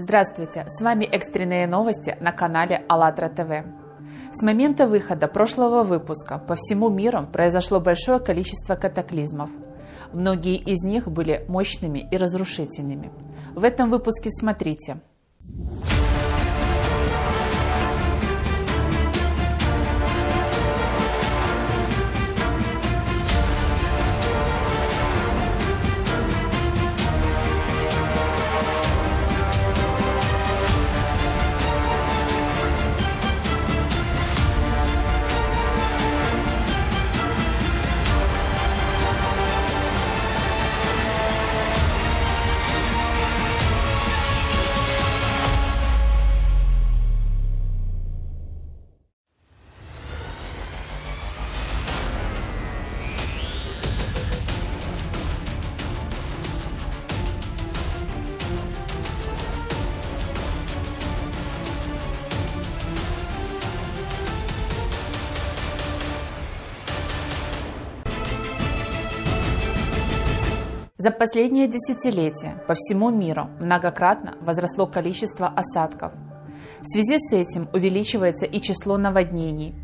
Здравствуйте, с вами экстренные новости на канале АЛЛАТРА ТВ. С момента выхода прошлого выпуска по всему миру произошло большое количество катаклизмов. Многие из них были мощными и разрушительными. В этом выпуске смотрите – За последние десятилетия по всему миру многократно возросло количество осадков. В связи с этим увеличивается и число наводнений.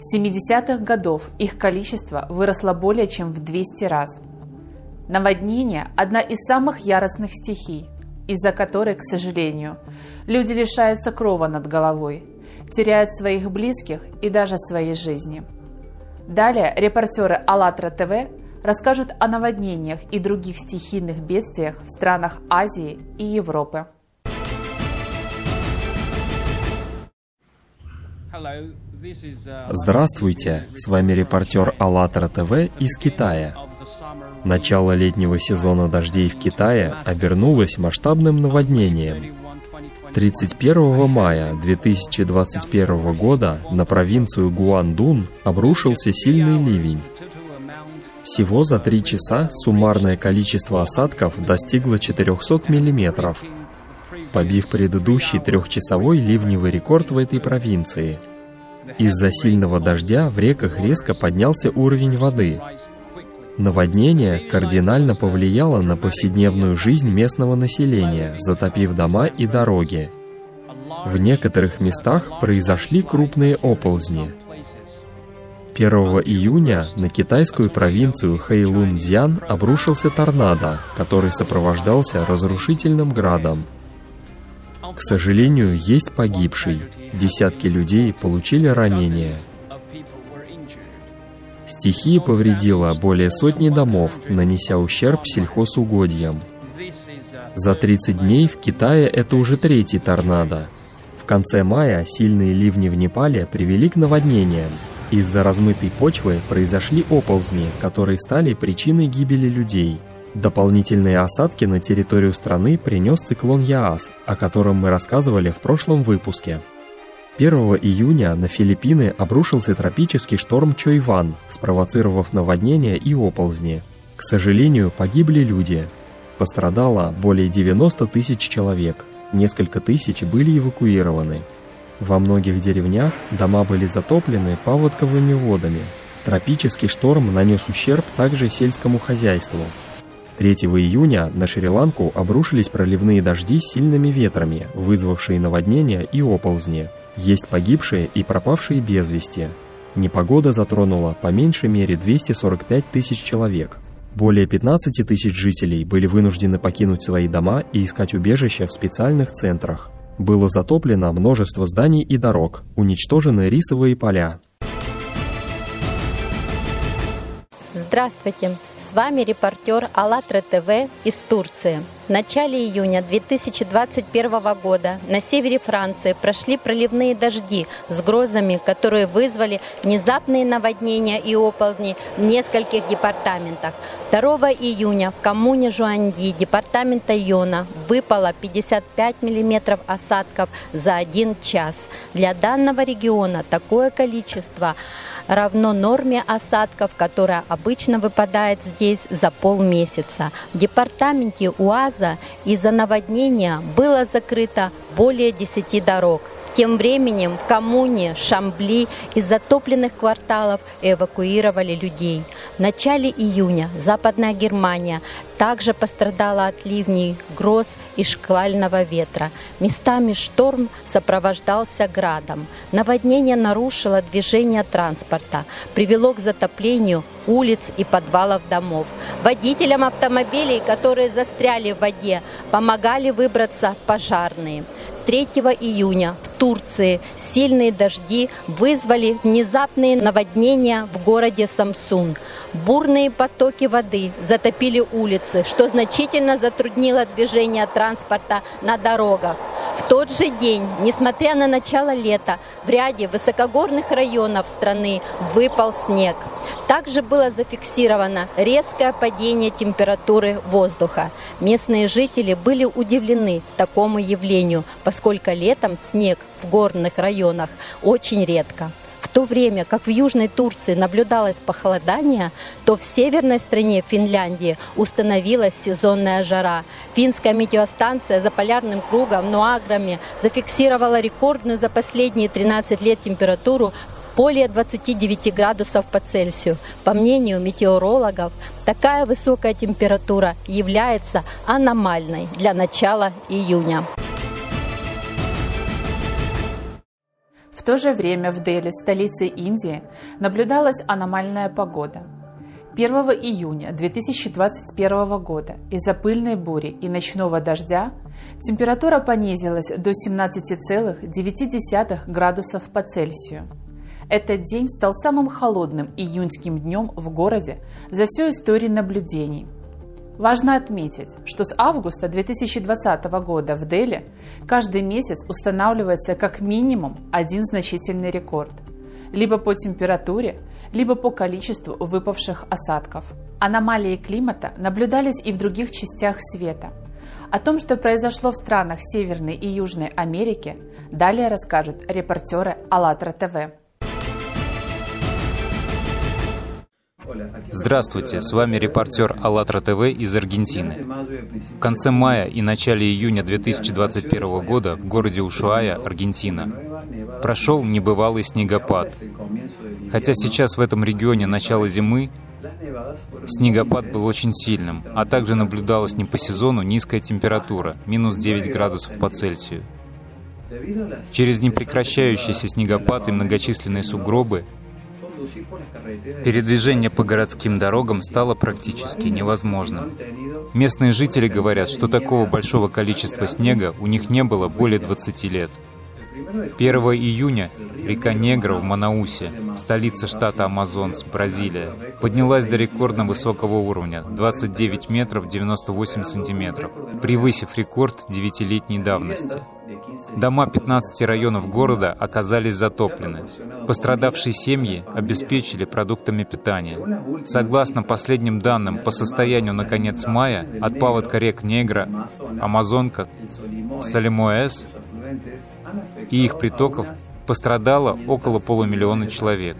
С 70-х годов их количество выросло более чем в 200 раз. Наводнение – одна из самых яростных стихий, из-за которой, к сожалению, люди лишаются крова над головой, теряют своих близких и даже свои жизни. Далее репортеры АЛЛАТРА ТВ расскажут о наводнениях и других стихийных бедствиях в странах Азии и Европы. Здравствуйте, с вами репортер АЛЛАТРА ТВ из Китая. Начало летнего сезона дождей в Китае обернулось масштабным наводнением. 31 мая 2021 года на провинцию Гуандун обрушился сильный ливень, всего за три часа суммарное количество осадков достигло 400 мм, побив предыдущий трехчасовой ливневый рекорд в этой провинции. Из-за сильного дождя в реках резко поднялся уровень воды. Наводнение кардинально повлияло на повседневную жизнь местного населения, затопив дома и дороги. В некоторых местах произошли крупные оползни – 1 июня на китайскую провинцию Хэйлунцзян обрушился торнадо, который сопровождался разрушительным градом. К сожалению, есть погибший. Десятки людей получили ранения. Стихия повредила более сотни домов, нанеся ущерб сельхозугодьям. За 30 дней в Китае это уже третий торнадо. В конце мая сильные ливни в Непале привели к наводнениям, из-за размытой почвы произошли оползни, которые стали причиной гибели людей. Дополнительные осадки на территорию страны принес циклон Яас, о котором мы рассказывали в прошлом выпуске. 1 июня на Филиппины обрушился тропический шторм Чойван, спровоцировав наводнение и оползни. К сожалению, погибли люди. Пострадало более 90 тысяч человек, несколько тысяч были эвакуированы. Во многих деревнях дома были затоплены паводковыми водами. Тропический шторм нанес ущерб также сельскому хозяйству. 3 июня на Шри-Ланку обрушились проливные дожди с сильными ветрами, вызвавшие наводнения и оползни. Есть погибшие и пропавшие без вести. Непогода затронула по меньшей мере 245 тысяч человек. Более 15 тысяч жителей были вынуждены покинуть свои дома и искать убежище в специальных центрах. Было затоплено множество зданий и дорог, уничтожены рисовые поля. Здравствуйте! С вами репортер АЛЛАТРА ТВ из Турции. В начале июня 2021 года на севере Франции прошли проливные дожди с грозами, которые вызвали внезапные наводнения и оползни в нескольких департаментах. 2 июня в коммуне Жуанди департамента Йона выпало 55 мм осадков за один час. Для данного региона такое количество равно норме осадков, которая обычно выпадает здесь за полмесяца. В департаменте УАЗа из-за наводнения было закрыто более 10 дорог. Тем временем в коммуне Шамбли из затопленных кварталов эвакуировали людей. В начале июня Западная Германия также пострадала от ливней, гроз и шквального ветра. Местами шторм сопровождался градом. Наводнение нарушило движение транспорта, привело к затоплению улиц и подвалов домов. Водителям автомобилей, которые застряли в воде, помогали выбраться пожарные. 3 июня в Турции сильные дожди вызвали внезапные наводнения в городе Самсун. Бурные потоки воды затопили улицы, что значительно затруднило движение транспорта на дорогах. В тот же день, несмотря на начало лета, в ряде высокогорных районов страны выпал снег. Также было зафиксировано резкое падение температуры воздуха. Местные жители были удивлены такому явлению, поскольку летом снег в горных районах очень редко. В то время как в Южной Турции наблюдалось похолодание, то в северной стране Финляндии установилась сезонная жара. Финская метеостанция за полярным кругом в Нуаграме зафиксировала рекордную за последние 13 лет температуру более 29 градусов по Цельсию. По мнению метеорологов, такая высокая температура является аномальной для начала июня. В то же время в Дели, столице Индии, наблюдалась аномальная погода. 1 июня 2021 года из-за пыльной бури и ночного дождя температура понизилась до 17,9 градусов по Цельсию. Этот день стал самым холодным июньским днем в городе за всю историю наблюдений. Важно отметить, что с августа 2020 года в Дели каждый месяц устанавливается как минимум один значительный рекорд. Либо по температуре, либо по количеству выпавших осадков. Аномалии климата наблюдались и в других частях света. О том, что произошло в странах Северной и Южной Америки, далее расскажут репортеры АЛЛАТРА ТВ. Здравствуйте, с вами репортер АЛЛАТРА ТВ из Аргентины. В конце мая и начале июня 2021 года в городе Ушуая, Аргентина, прошел небывалый снегопад. Хотя сейчас в этом регионе начало зимы, снегопад был очень сильным, а также наблюдалась не по сезону низкая температура, минус 9 градусов по Цельсию. Через непрекращающийся снегопад и многочисленные сугробы Передвижение по городским дорогам стало практически невозможным. Местные жители говорят, что такого большого количества снега у них не было более 20 лет. 1 июня река Негра в Манаусе, столица штата Амазонс, Бразилия, поднялась до рекордно высокого уровня – 29 метров 98 сантиметров, превысив рекорд девятилетней давности. Дома 15 районов города оказались затоплены. Пострадавшие семьи обеспечили продуктами питания. Согласно последним данным, по состоянию на конец мая от паводка рек Негра, Амазонка, Салимоэс и их притоков пострадало около полумиллиона человек.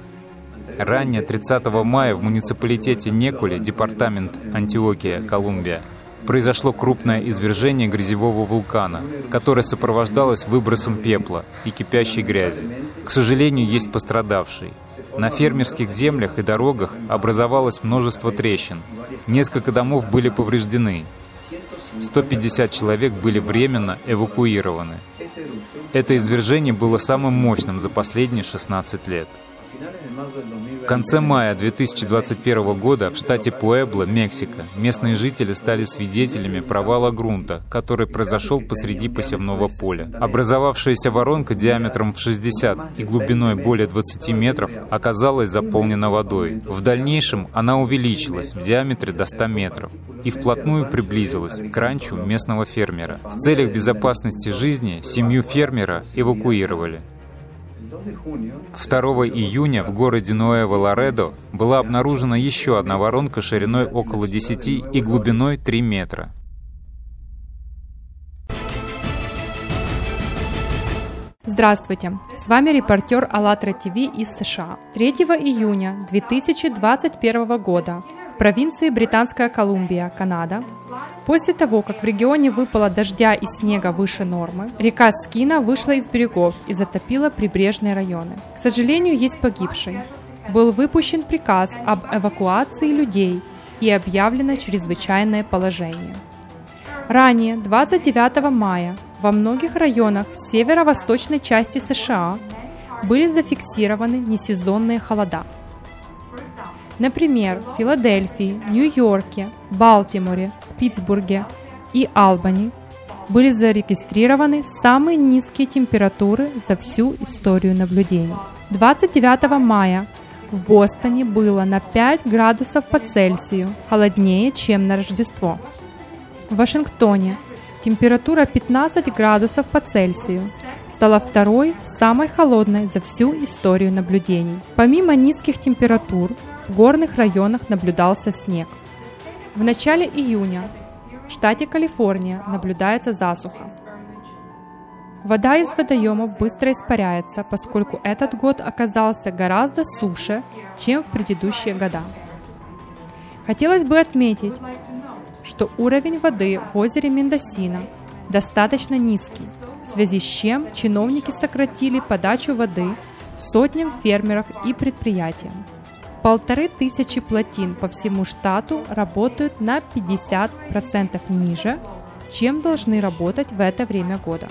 Ранее 30 мая в муниципалитете Некуле, департамент Антиокия, Колумбия, произошло крупное извержение грязевого вулкана, которое сопровождалось выбросом пепла и кипящей грязи. К сожалению, есть пострадавшие. На фермерских землях и дорогах образовалось множество трещин. Несколько домов были повреждены. 150 человек были временно эвакуированы. Это извержение было самым мощным за последние 16 лет. В конце мая 2021 года в штате Пуэбло, Мексика, местные жители стали свидетелями провала грунта, который произошел посреди посевного поля. Образовавшаяся воронка диаметром в 60 и глубиной более 20 метров оказалась заполнена водой. В дальнейшем она увеличилась в диаметре до 100 метров и вплотную приблизилась к ранчу местного фермера. В целях безопасности жизни семью фермера эвакуировали. 2 июня в городе Ноэво-Лоредо была обнаружена еще одна воронка шириной около 10 и глубиной 3 метра. Здравствуйте! С вами репортер АЛЛАТРА ТВ из США. 3 июня 2021 года в провинции Британская Колумбия, Канада, после того, как в регионе выпало дождя и снега выше нормы, река Скина вышла из берегов и затопила прибрежные районы. К сожалению, есть погибшие. был выпущен приказ об эвакуации людей и объявлено чрезвычайное положение. Ранее, 29 мая, во многих районах северо-восточной части США были зафиксированы несезонные холода. Например, в Филадельфии, Нью-Йорке, Балтиморе, Питтсбурге и Албани были зарегистрированы самые низкие температуры за всю историю наблюдений. 29 мая в Бостоне было на 5 градусов по Цельсию холоднее, чем на Рождество. В Вашингтоне температура 15 градусов по Цельсию стала второй самой холодной за всю историю наблюдений. Помимо низких температур, в горных районах наблюдался снег. В начале июня в штате Калифорния наблюдается засуха. Вода из водоемов быстро испаряется, поскольку этот год оказался гораздо суше, чем в предыдущие года. Хотелось бы отметить, что уровень воды в озере Мендосина достаточно низкий, в связи с чем чиновники сократили подачу воды сотням фермеров и предприятиям. Полторы тысячи плотин по всему штату работают на 50% ниже, чем должны работать в это время года.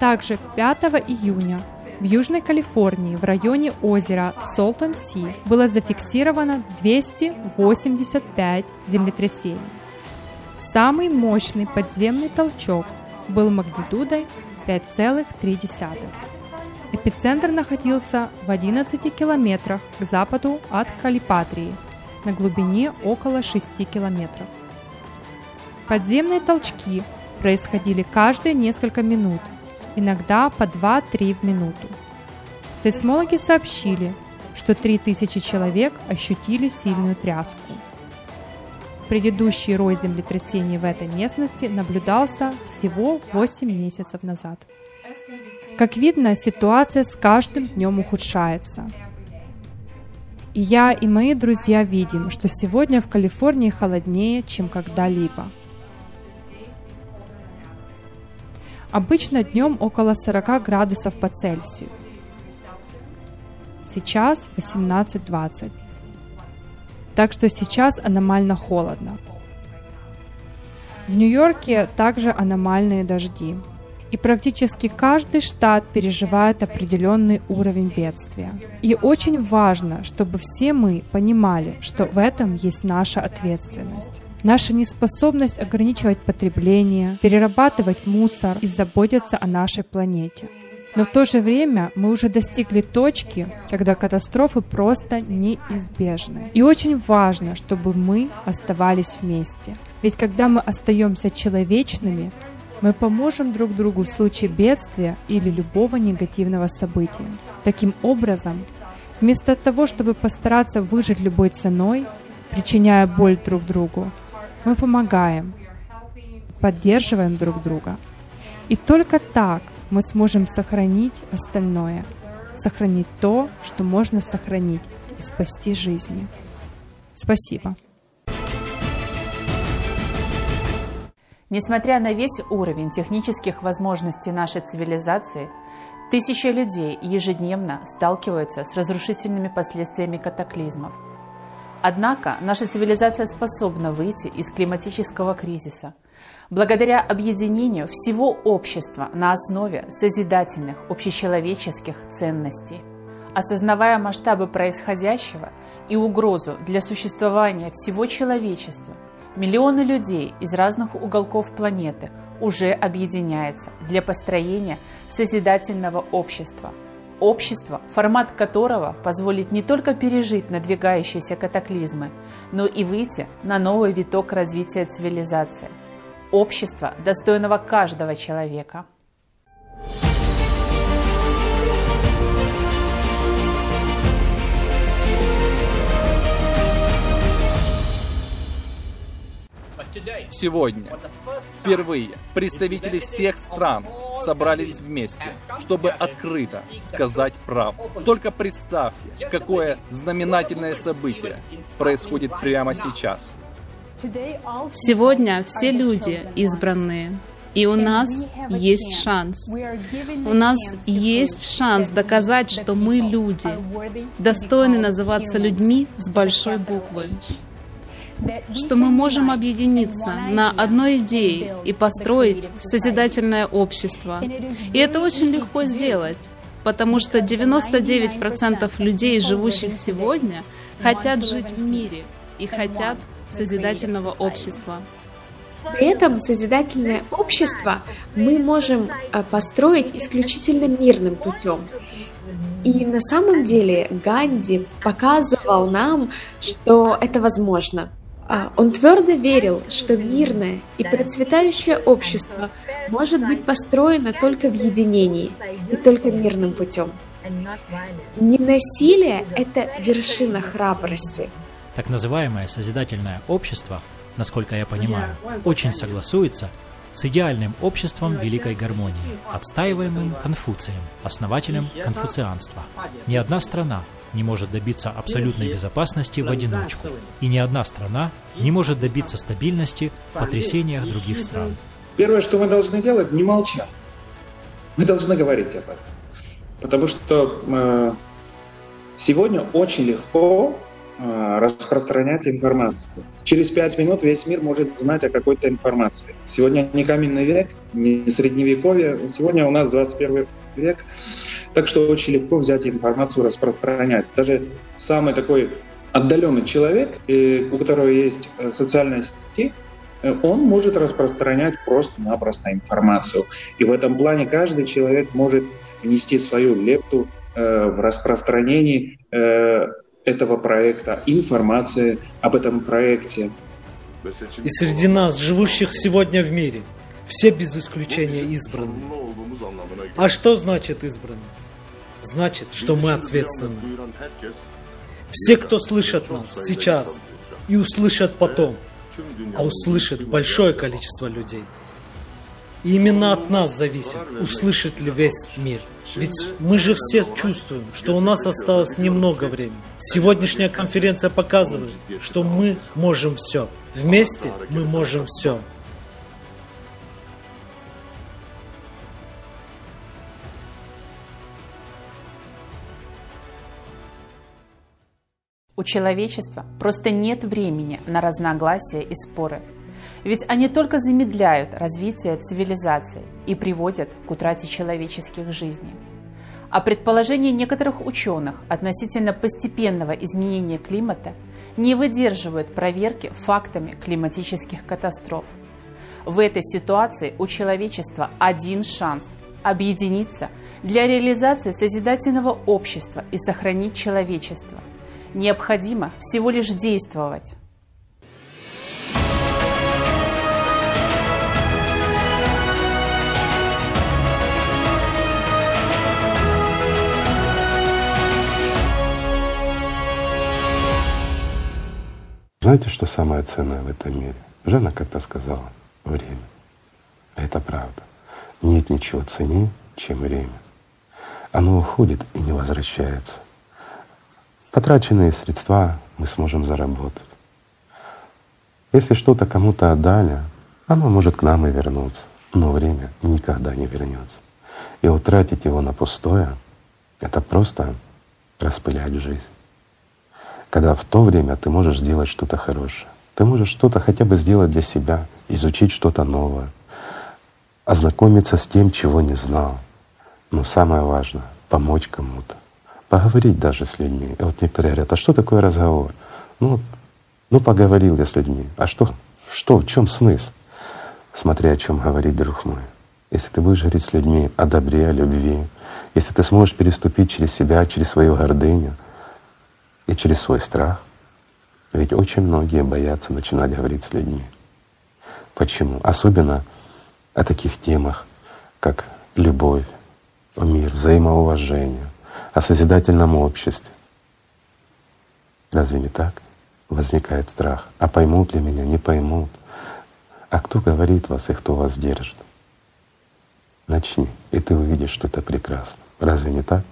Также 5 июня в Южной Калифорнии в районе озера Солтон-Си было зафиксировано 285 землетрясений. Самый мощный подземный толчок был магнитудой 5,3. Эпицентр находился в 11 километрах к западу от Калипатрии на глубине около 6 километров. Подземные толчки происходили каждые несколько минут – иногда по 2-3 в минуту. Сейсмологи сообщили, что 3000 человек ощутили сильную тряску. Предыдущий рой землетрясений в этой местности наблюдался всего 8 месяцев назад. Как видно, ситуация с каждым днем ухудшается. И я и мои друзья видим, что сегодня в Калифорнии холоднее, чем когда-либо – Обычно днем около 40 градусов по Цельсию. Сейчас 18-20. Так что сейчас аномально холодно. В Нью-Йорке также аномальные дожди. И практически каждый штат переживает определенный уровень бедствия. И очень важно, чтобы все мы понимали, что в этом есть наша ответственность. Наша неспособность ограничивать потребление, перерабатывать мусор и заботиться о нашей планете. Но в то же время мы уже достигли точки, когда катастрофы просто неизбежны. И очень важно, чтобы мы оставались вместе. Ведь когда мы остаемся человечными, мы поможем друг другу в случае бедствия или любого негативного события. Таким образом, вместо того, чтобы постараться выжить любой ценой, причиняя боль друг другу, мы помогаем, поддерживаем друг друга. И только так мы сможем сохранить остальное, сохранить то, что можно сохранить, и спасти жизни. Спасибо. Несмотря на весь уровень технических возможностей нашей цивилизации, тысячи людей ежедневно сталкиваются с разрушительными последствиями катаклизмов – Однако наша цивилизация способна выйти из климатического кризиса благодаря объединению всего общества на основе созидательных общечеловеческих ценностей. Осознавая масштабы происходящего и угрозу для существования всего человечества, миллионы людей из разных уголков планеты уже объединяются для построения созидательного общества – Общество, формат которого позволит не только пережить надвигающиеся катаклизмы, но и выйти на новый виток развития цивилизации. Общество, достойного каждого человека – Сегодня впервые представители всех стран собрались вместе, чтобы открыто сказать правду. Только представьте, какое знаменательное событие происходит прямо сейчас. Сегодня все люди, избранные, И у нас есть шанс. У нас есть шанс доказать, что мы люди, достойны называться людьми с большой буквы. Что мы можем объединиться на одной идее и построить созидательное общество. И это очень легко сделать, потому что 99% людей, живущих сегодня, хотят жить в мире и хотят созидательного общества. При этом созидательное общество мы можем э, построить исключительно мирным путем. И на самом деле Ганди показывал нам, что это возможно. А, он твердо верил, что мирное и процветающее общество может быть построено только в единении и только мирным путем. Ненасилие – это вершина храбрости. Так называемое созидательное общество насколько я понимаю, очень согласуется с идеальным обществом великой гармонии, отстаиваемым Конфуцием, основателем конфуцианства. Ни одна страна не может добиться абсолютной безопасности в одиночку, и ни одна страна не может добиться стабильности в потрясениях других стран. Первое, что мы должны делать, не молчать. Мы должны говорить об этом. Потому что э, сегодня очень легко Э, распространять информацию. Через пять минут весь мир может знать о какой-то информации. Сегодня не каменный век, не средневековье, сегодня у нас 21 век, так что очень легко взять информацию, распространять. Даже самый такой отдаленный человек, у которого есть э, социальная сеть, э, он может распространять просто-напросто информацию. И в этом плане каждый человек может внести свою лепту в распространении этого проекта, информации об этом проекте. И среди нас, живущих сегодня в мире, все без исключения избраны. А что значит избраны? Значит, что мы ответственны. Все, кто слышат нас сейчас и услышат потом, а услышит большое количество людей. И именно от нас зависит, услышит ли весь мир. Ведь мы же все чувствуем, что у нас осталось немного времени. Сегодняшняя конференция показывает, что мы можем все. Вместе мы можем все. У человечества просто нет времени на разногласия и споры. Ведь они только замедляют развитие цивилизации и приводят к утрате человеческих жизней. А предположения некоторых ученых относительно постепенного изменения климата не выдерживают проверки фактами климатических катастроф. В этой ситуации у человечества один шанс – объединиться для реализации созидательного общества и сохранить человечество. Необходимо всего лишь действовать. Знаете, что самое ценное в этом мире? Жена как-то сказала — время. Это правда. Нет ничего ценнее, чем время. Оно уходит и не возвращается. Потраченные средства мы сможем заработать. Если что-то кому-то отдали, оно может к нам и вернуться, но время никогда не вернется. И утратить его на пустое — это просто распылять жизнь когда в то время ты можешь сделать что-то хорошее. Ты можешь что-то хотя бы сделать для себя, изучить что-то новое, ознакомиться с тем, чего не знал. Но самое важное — помочь кому-то, поговорить даже с людьми. И вот некоторые говорят, а что такое разговор? Ну, ну поговорил я с людьми. А что, что, в чем смысл? Смотри, о чем говорит друг мой. Если ты будешь говорить с людьми о добре, о любви, если ты сможешь переступить через себя, через свою гордыню — и через свой страх. Ведь очень многие боятся начинать говорить с людьми. Почему? Особенно о таких темах, как любовь, мир, взаимоуважение, о созидательном обществе. Разве не так? Возникает страх. А поймут ли меня? Не поймут. А кто говорит вас и кто вас держит? Начни, и ты увидишь, что это прекрасно. Разве не так?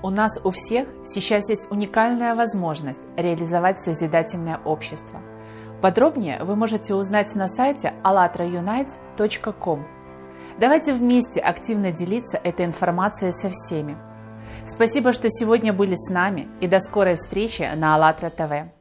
У нас у всех сейчас есть уникальная возможность реализовать созидательное общество. Подробнее вы можете узнать на сайте allatraunite.com. Давайте вместе активно делиться этой информацией со всеми. Спасибо, что сегодня были с нами и до скорой встречи на АЛЛАТРА ТВ.